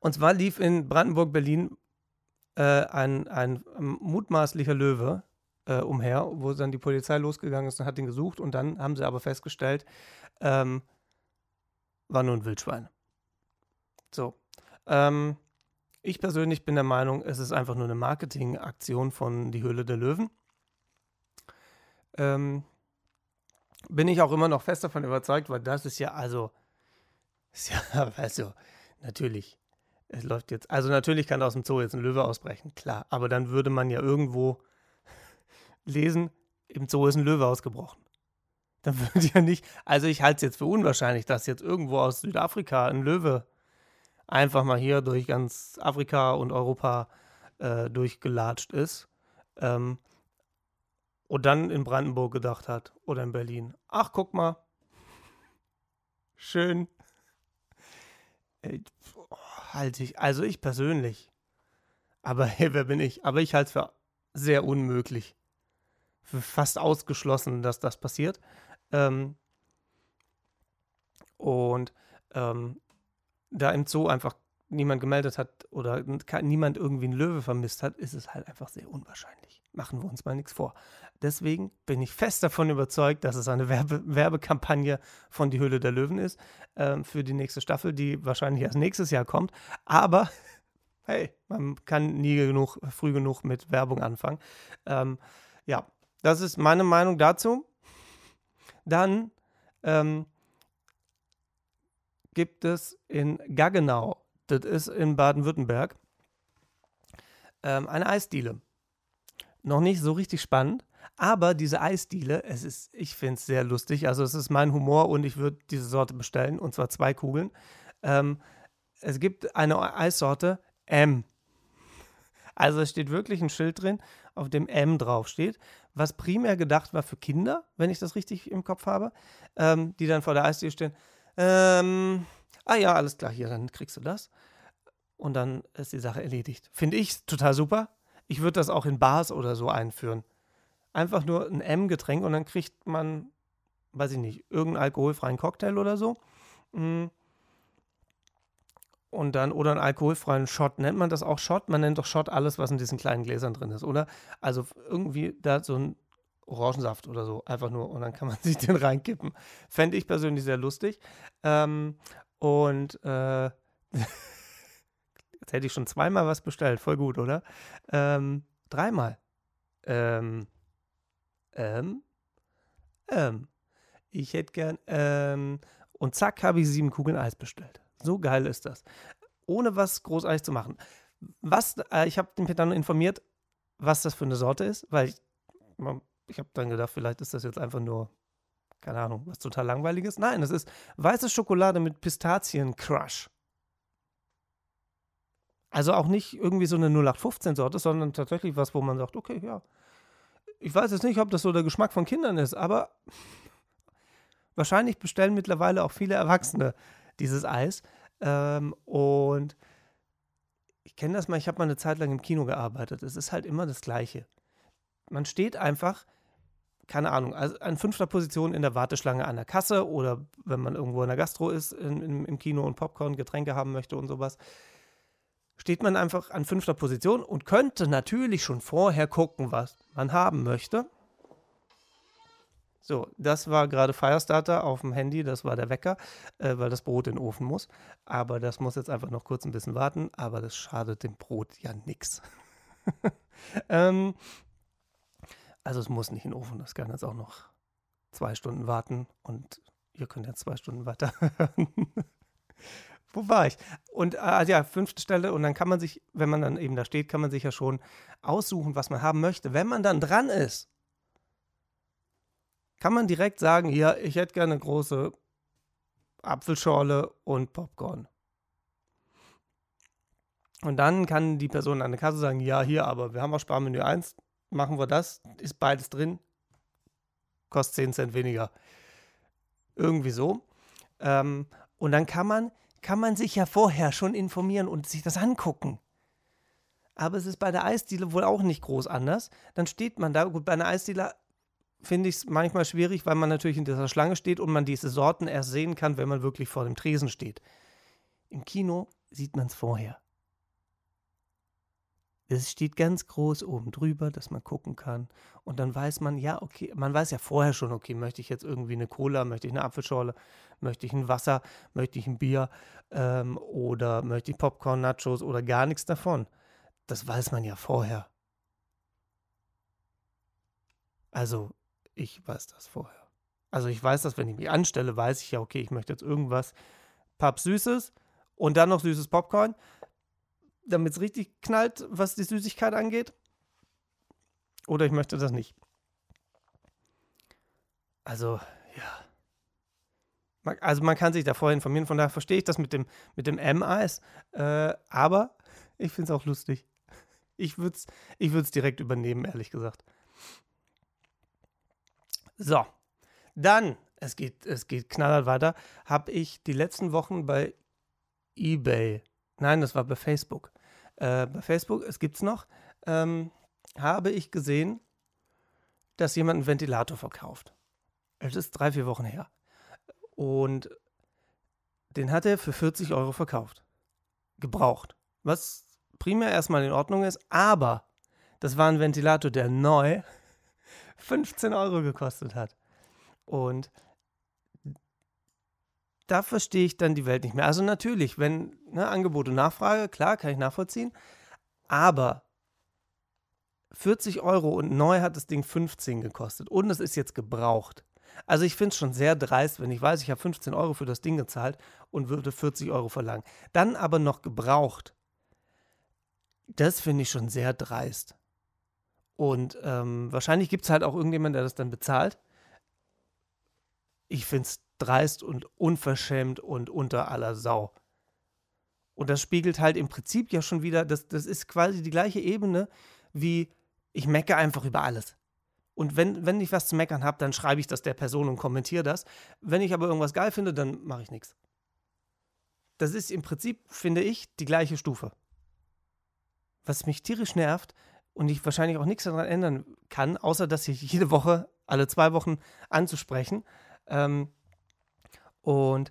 und zwar lief in Brandenburg-Berlin äh, ein, ein mutmaßlicher Löwe äh, umher, wo dann die Polizei losgegangen ist und hat ihn gesucht. Und dann haben sie aber festgestellt, ähm, war nur ein Wildschwein. So. Ähm, ich persönlich bin der Meinung, es ist einfach nur eine Marketingaktion von Die Höhle der Löwen. Ähm, bin ich auch immer noch fest davon überzeugt, weil das ist ja, also, [laughs] ist ja, du, natürlich, es läuft jetzt, also natürlich kann aus dem Zoo jetzt ein Löwe ausbrechen, klar, aber dann würde man ja irgendwo [laughs] lesen, im Zoo ist ein Löwe ausgebrochen. Dann würde ja nicht, also ich halte es jetzt für unwahrscheinlich, dass jetzt irgendwo aus Südafrika ein Löwe einfach mal hier durch ganz Afrika und Europa äh, durchgelatscht ist. Ähm, und dann in Brandenburg gedacht hat oder in Berlin. Ach, guck mal. Schön. Halte ich, also ich persönlich. Aber [laughs] hey, wer bin ich? Aber ich halte es für sehr unmöglich. Für fast ausgeschlossen, dass das passiert. Ähm, und ähm, da im Zoo einfach niemand gemeldet hat oder niemand irgendwie einen Löwe vermisst hat, ist es halt einfach sehr unwahrscheinlich. Machen wir uns mal nichts vor. Deswegen bin ich fest davon überzeugt, dass es eine Werbe Werbekampagne von Die Höhle der Löwen ist ähm, für die nächste Staffel, die wahrscheinlich erst nächstes Jahr kommt. Aber [laughs] hey, man kann nie genug, früh genug mit Werbung anfangen. Ähm, ja, das ist meine Meinung dazu. Dann ähm, gibt es in Gaggenau das ist in Baden-Württemberg. Ähm, eine Eisdiele. Noch nicht so richtig spannend, aber diese Eisdiele, es ist, ich finde es sehr lustig. Also es ist mein Humor und ich würde diese Sorte bestellen und zwar zwei Kugeln. Ähm, es gibt eine Eissorte M. Also es steht wirklich ein Schild drin, auf dem M draufsteht, was primär gedacht war für Kinder, wenn ich das richtig im Kopf habe, ähm, die dann vor der Eisdiele stehen. Ähm, ah ja, alles klar, hier, dann kriegst du das. Und dann ist die Sache erledigt. Finde ich total super. Ich würde das auch in Bars oder so einführen. Einfach nur ein M-Getränk und dann kriegt man, weiß ich nicht, irgendeinen alkoholfreien Cocktail oder so. Mm. Und dann, oder einen alkoholfreien Shot. Nennt man das auch Shot? Man nennt doch Shot alles, was in diesen kleinen Gläsern drin ist, oder? Also irgendwie da so ein Orangensaft oder so, einfach nur. Und dann kann man [laughs] sich den reinkippen. Fände ich persönlich sehr lustig. Ähm, und äh, [laughs] jetzt hätte ich schon zweimal was bestellt. Voll gut, oder? Ähm, dreimal. Ähm, ähm, ähm. Ich hätte gern, ähm, und zack, habe ich sieben Kugeln Eis bestellt. So geil ist das. Ohne was großartig zu machen. Was, äh, ich habe den Peter informiert, was das für eine Sorte ist, weil ich, ich habe dann gedacht, vielleicht ist das jetzt einfach nur keine Ahnung, was total langweiliges. Nein, es ist weiße Schokolade mit Pistazien-Crush. Also auch nicht irgendwie so eine 0815-Sorte, sondern tatsächlich was, wo man sagt, okay, ja. Ich weiß jetzt nicht, ob das so der Geschmack von Kindern ist, aber [laughs] wahrscheinlich bestellen mittlerweile auch viele Erwachsene dieses Eis. Ähm, und ich kenne das mal, ich habe mal eine Zeit lang im Kino gearbeitet. Es ist halt immer das Gleiche. Man steht einfach keine Ahnung, also an fünfter Position in der Warteschlange an der Kasse oder wenn man irgendwo in der Gastro ist, in, in, im Kino und Popcorn, Getränke haben möchte und sowas, steht man einfach an fünfter Position und könnte natürlich schon vorher gucken, was man haben möchte. So, das war gerade Firestarter auf dem Handy, das war der Wecker, äh, weil das Brot in den Ofen muss. Aber das muss jetzt einfach noch kurz ein bisschen warten, aber das schadet dem Brot ja nichts. [laughs] ähm, also es muss nicht in den Ofen, das kann jetzt auch noch zwei Stunden warten und ihr könnt jetzt zwei Stunden weiter [laughs] hören. Wo war ich? Und äh, ja, fünfte Stelle und dann kann man sich, wenn man dann eben da steht, kann man sich ja schon aussuchen, was man haben möchte. Wenn man dann dran ist, kann man direkt sagen, ja, ich hätte gerne eine große Apfelschorle und Popcorn. Und dann kann die Person an der Kasse sagen, ja, hier, aber wir haben auch Sparmenü 1, machen wir das, ist beides drin, kostet 10 Cent weniger. Irgendwie so. Ähm, und dann kann man, kann man sich ja vorher schon informieren und sich das angucken. Aber es ist bei der Eisdiele wohl auch nicht groß anders. Dann steht man da, gut, bei einer Eisdiele finde ich es manchmal schwierig, weil man natürlich in dieser Schlange steht und man diese Sorten erst sehen kann, wenn man wirklich vor dem Tresen steht. Im Kino sieht man es vorher. Es steht ganz groß oben drüber, dass man gucken kann. Und dann weiß man, ja, okay, man weiß ja vorher schon, okay, möchte ich jetzt irgendwie eine Cola, möchte ich eine Apfelschorle, möchte ich ein Wasser, möchte ich ein Bier ähm, oder möchte ich Popcorn, Nachos oder gar nichts davon. Das weiß man ja vorher. Also ich weiß das vorher. Also ich weiß das, wenn ich mich anstelle, weiß ich ja, okay, ich möchte jetzt irgendwas Paps Süßes und dann noch süßes Popcorn, damit es richtig knallt, was die Süßigkeit angeht. Oder ich möchte das nicht. Also, ja. Also man kann sich da vorher informieren, von daher verstehe ich das mit dem, mit dem M-Eis. Äh, aber ich finde es auch lustig. Ich würde es ich direkt übernehmen, ehrlich gesagt. So, dann, es geht, es geht knallhart weiter, habe ich die letzten Wochen bei eBay, nein, das war bei Facebook, äh, bei Facebook, es gibt es noch, ähm, habe ich gesehen, dass jemand einen Ventilator verkauft. Es ist drei, vier Wochen her. Und den hat er für 40 Euro verkauft. Gebraucht. Was primär erstmal in Ordnung ist, aber das war ein Ventilator, der neu 15 Euro gekostet hat. Und da verstehe ich dann die Welt nicht mehr. Also natürlich, wenn ne, Angebot und Nachfrage, klar, kann ich nachvollziehen. Aber 40 Euro und neu hat das Ding 15 gekostet. Und es ist jetzt gebraucht. Also ich finde es schon sehr dreist, wenn ich weiß, ich habe 15 Euro für das Ding gezahlt und würde 40 Euro verlangen. Dann aber noch gebraucht. Das finde ich schon sehr dreist. Und ähm, wahrscheinlich gibt es halt auch irgendjemanden, der das dann bezahlt. Ich finde es dreist und unverschämt und unter aller Sau. Und das spiegelt halt im Prinzip ja schon wieder, das, das ist quasi die gleiche Ebene wie ich mecke einfach über alles. Und wenn, wenn ich was zu meckern habe, dann schreibe ich das der Person und kommentiere das. Wenn ich aber irgendwas geil finde, dann mache ich nichts. Das ist im Prinzip, finde ich, die gleiche Stufe. Was mich tierisch nervt, und ich wahrscheinlich auch nichts daran ändern kann, außer dass ich jede Woche, alle zwei Wochen anzusprechen. Ähm, und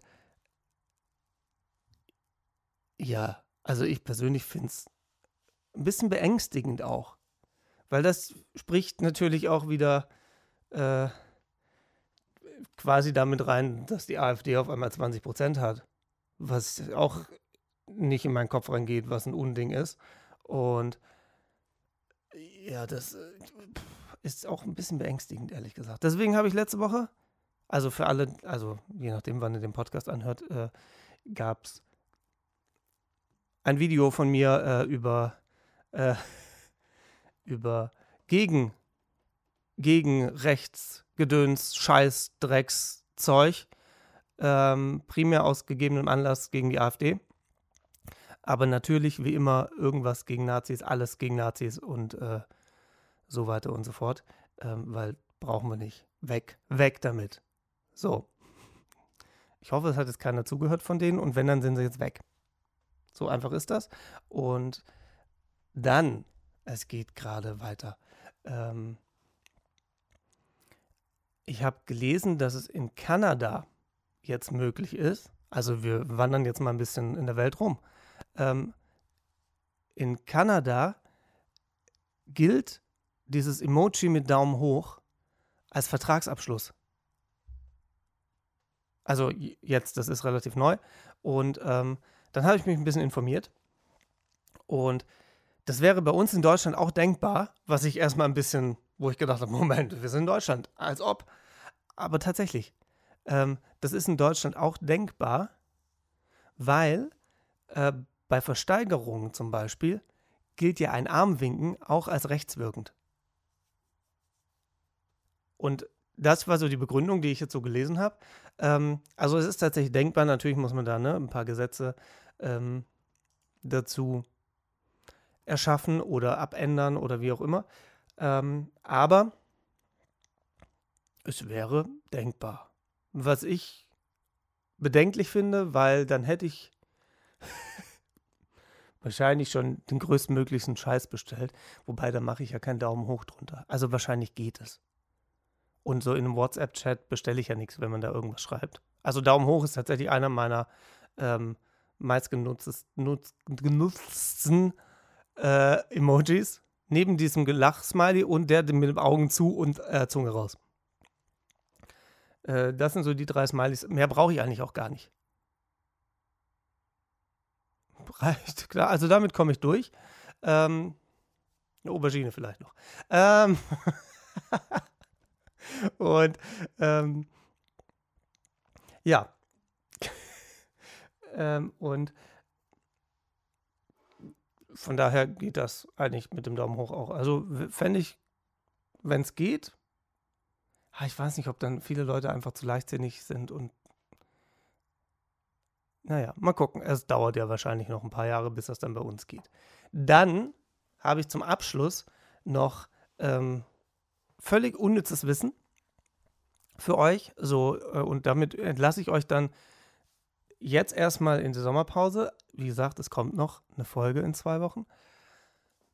ja, also ich persönlich finde es ein bisschen beängstigend auch, weil das spricht natürlich auch wieder äh, quasi damit rein, dass die AfD auf einmal 20 Prozent hat, was auch nicht in meinen Kopf reingeht, was ein Unding ist. Und ja, das äh, ist auch ein bisschen beängstigend, ehrlich gesagt. Deswegen habe ich letzte Woche, also für alle, also je nachdem, wann ihr den Podcast anhört, äh, gab es ein Video von mir äh, über, äh, [laughs] über gegen, gegen Rechts, Gedöns, Scheiß, Drecks, Zeug, ähm, primär aus gegebenem Anlass gegen die AfD. Aber natürlich, wie immer, irgendwas gegen Nazis, alles gegen Nazis und äh, so weiter und so fort. Ähm, weil brauchen wir nicht. Weg, weg damit. So. Ich hoffe, es hat jetzt keiner zugehört von denen und wenn, dann sind sie jetzt weg. So einfach ist das. Und dann, es geht gerade weiter. Ähm, ich habe gelesen, dass es in Kanada jetzt möglich ist. Also wir wandern jetzt mal ein bisschen in der Welt rum. Ähm, in Kanada gilt dieses Emoji mit Daumen hoch als Vertragsabschluss. Also jetzt, das ist relativ neu. Und ähm, dann habe ich mich ein bisschen informiert. Und das wäre bei uns in Deutschland auch denkbar, was ich erstmal ein bisschen, wo ich gedacht habe, [laughs] Moment, wir sind in Deutschland, als ob. Aber tatsächlich, ähm, das ist in Deutschland auch denkbar, weil äh, bei Versteigerungen zum Beispiel gilt ja ein Armwinken auch als rechtswirkend. Und das war so die Begründung, die ich jetzt so gelesen habe. Ähm, also es ist tatsächlich denkbar, natürlich muss man da ne, ein paar Gesetze ähm, dazu erschaffen oder abändern oder wie auch immer. Ähm, aber es wäre denkbar. Was ich bedenklich finde, weil dann hätte ich wahrscheinlich schon den größtmöglichsten Scheiß bestellt. Wobei, da mache ich ja keinen Daumen hoch drunter. Also wahrscheinlich geht es. Und so in einem WhatsApp-Chat bestelle ich ja nichts, wenn man da irgendwas schreibt. Also Daumen hoch ist tatsächlich einer meiner ähm, meistgenutzten äh, Emojis. Neben diesem Lach-Smiley und der mit den Augen zu und äh, Zunge raus. Äh, das sind so die drei Smileys. Mehr brauche ich eigentlich auch gar nicht. Reicht, klar. Also damit komme ich durch. Ähm, eine Aubergine vielleicht noch. Ähm [laughs] Und ähm, ja. [laughs] ähm, und von daher geht das eigentlich mit dem Daumen hoch auch. Also fände ich, wenn es geht, ich weiß nicht, ob dann viele Leute einfach zu leichtsinnig sind und naja, mal gucken. Es dauert ja wahrscheinlich noch ein paar Jahre, bis das dann bei uns geht. Dann habe ich zum Abschluss noch ähm, völlig unnützes Wissen für euch. So, äh, und damit entlasse ich euch dann jetzt erstmal in die Sommerpause. Wie gesagt, es kommt noch eine Folge in zwei Wochen.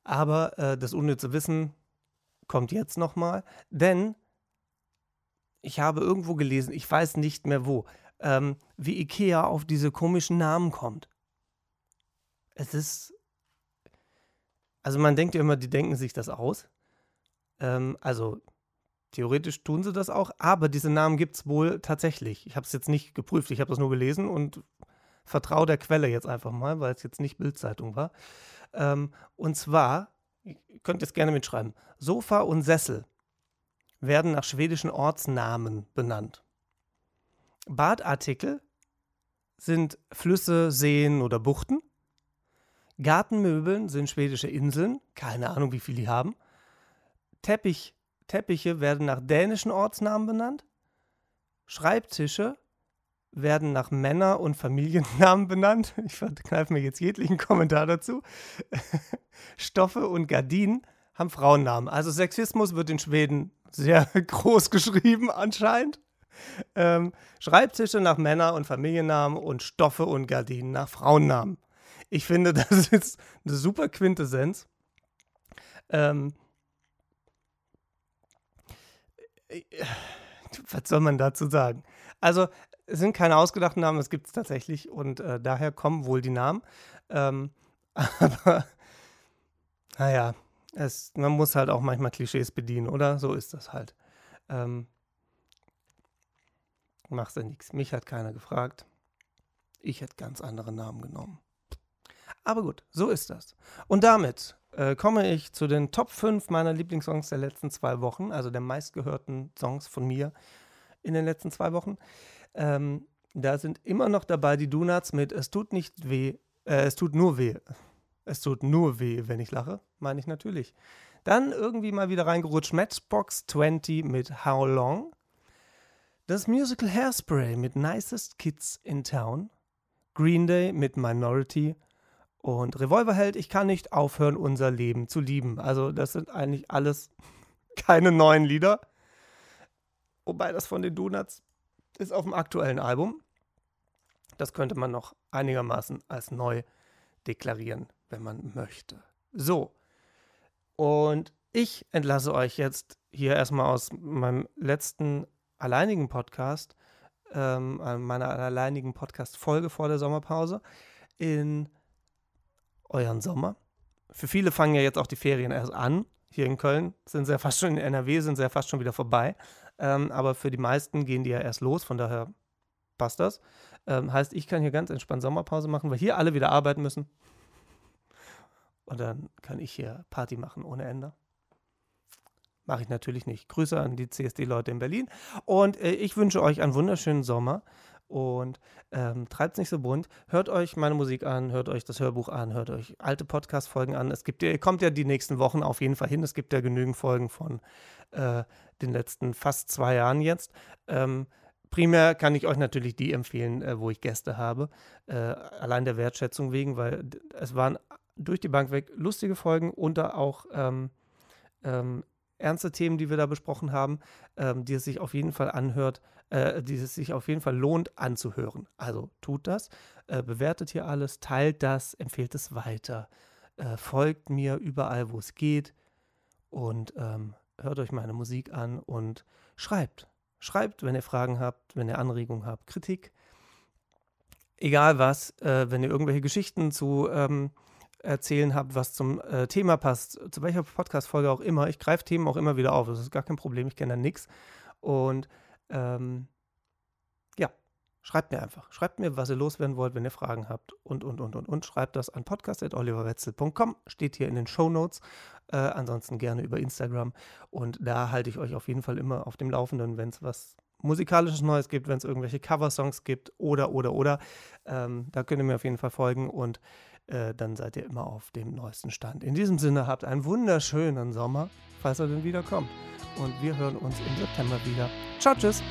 Aber äh, das unnütze Wissen kommt jetzt nochmal. Denn ich habe irgendwo gelesen, ich weiß nicht mehr wo, ähm, wie Ikea auf diese komischen Namen kommt. Es ist. Also man denkt ja immer, die denken sich das aus. Ähm, also Theoretisch tun sie das auch, aber diese Namen gibt es wohl tatsächlich. Ich habe es jetzt nicht geprüft, ich habe das nur gelesen und vertraue der Quelle jetzt einfach mal, weil es jetzt nicht Bildzeitung war. Ähm, und zwar, ihr könnt jetzt gerne mitschreiben, Sofa und Sessel werden nach schwedischen Ortsnamen benannt. Badartikel sind Flüsse, Seen oder Buchten. Gartenmöbeln sind schwedische Inseln, keine Ahnung, wie viele die haben. Teppich Teppiche werden nach dänischen Ortsnamen benannt. Schreibtische werden nach Männer- und Familiennamen benannt. [laughs] Ich verkneife mir jetzt jeglichen Kommentar dazu. [laughs] Stoffe und Gardinen haben Frauennamen. Also Sexismus wird in Schweden sehr [laughs] groß geschrieben anscheinend. Ähm, Schreibtische nach Männer- und Familiennamen und Stoffe und Gardinen nach Frauennamen. Ich finde, [laughs] das ist eine super Quintessenz. Ähm, was soll man dazu sagen? Also, es sind keine ausgedachten Namen, es gibt es tatsächlich und äh, daher kommen wohl die Namen. Ähm, [laughs] aber, naja, es, man muss halt auch manchmal Klischees bedienen, oder? So ist das halt. Ähm, machst ja nichts. Mich hat keiner gefragt. Ich hätte ganz andere Namen genommen. Aber gut, so ist das. Und damit äh, komme ich zu den Top 5 meiner Lieblingssongs der letzten zwei Wochen, also der meistgehörten Songs von mir in den letzten zwei Wochen. Ähm, da sind immer noch dabei die Donuts mit Es tut nicht weh, äh, es tut nur weh. Es tut nur weh, wenn ich lache, meine ich natürlich. Dann irgendwie mal wieder reingerutscht Matchbox 20 mit How Long. Das Musical Hairspray mit Nicest Kids in Town. Green Day mit Minority und Revolverheld, ich kann nicht aufhören, unser Leben zu lieben. Also, das sind eigentlich alles [laughs] keine neuen Lieder. Wobei das von den Donuts ist auf dem aktuellen Album. Das könnte man noch einigermaßen als neu deklarieren, wenn man möchte. So. Und ich entlasse euch jetzt hier erstmal aus meinem letzten alleinigen Podcast, ähm, meiner alleinigen Podcast-Folge vor der Sommerpause, in euren Sommer. Für viele fangen ja jetzt auch die Ferien erst an. Hier in Köln sind sie ja fast schon in NRW, sind sie ja fast schon wieder vorbei. Ähm, aber für die meisten gehen die ja erst los. Von daher passt das. Ähm, heißt, ich kann hier ganz entspannt Sommerpause machen, weil hier alle wieder arbeiten müssen. Und dann kann ich hier Party machen ohne Ende. Mache ich natürlich nicht. Grüße an die CSD-Leute in Berlin. Und äh, ich wünsche euch einen wunderschönen Sommer. Und ähm, treibt es nicht so bunt. Hört euch meine Musik an, hört euch das Hörbuch an, hört euch alte Podcast-Folgen an. Es gibt, ihr kommt ja die nächsten Wochen auf jeden Fall hin. Es gibt ja genügend Folgen von äh, den letzten fast zwei Jahren jetzt. Ähm, primär kann ich euch natürlich die empfehlen, äh, wo ich Gäste habe. Äh, allein der Wertschätzung wegen, weil es waren durch die Bank weg lustige Folgen und da auch ähm, ähm, ernste Themen, die wir da besprochen haben, ähm, die es sich auf jeden Fall anhört, äh, die es sich auf jeden Fall lohnt anzuhören. Also tut das, äh, bewertet hier alles, teilt das, empfehlt es weiter, äh, folgt mir überall, wo es geht und ähm, hört euch meine Musik an und schreibt. Schreibt, wenn ihr Fragen habt, wenn ihr Anregungen habt, Kritik. Egal was, äh, wenn ihr irgendwelche Geschichten zu ähm, erzählen habt, was zum äh, Thema passt, zu welcher Podcast-Folge auch immer. Ich greife Themen auch immer wieder auf. Das ist gar kein Problem, ich kenne da nichts. Und ähm, ja, schreibt mir einfach. Schreibt mir, was ihr loswerden wollt, wenn ihr Fragen habt. Und, und, und, und, und. Schreibt das an podcast.oliverwetzel.com. Steht hier in den Show Notes. Äh, ansonsten gerne über Instagram. Und da halte ich euch auf jeden Fall immer auf dem Laufenden, wenn es was musikalisches Neues gibt, wenn es irgendwelche Coversongs gibt oder, oder, oder. Ähm, da könnt ihr mir auf jeden Fall folgen und äh, dann seid ihr immer auf dem neuesten Stand. In diesem Sinne habt einen wunderschönen Sommer, falls er denn wieder kommt. Und wir hören uns im September wieder. Ciao, tschüss.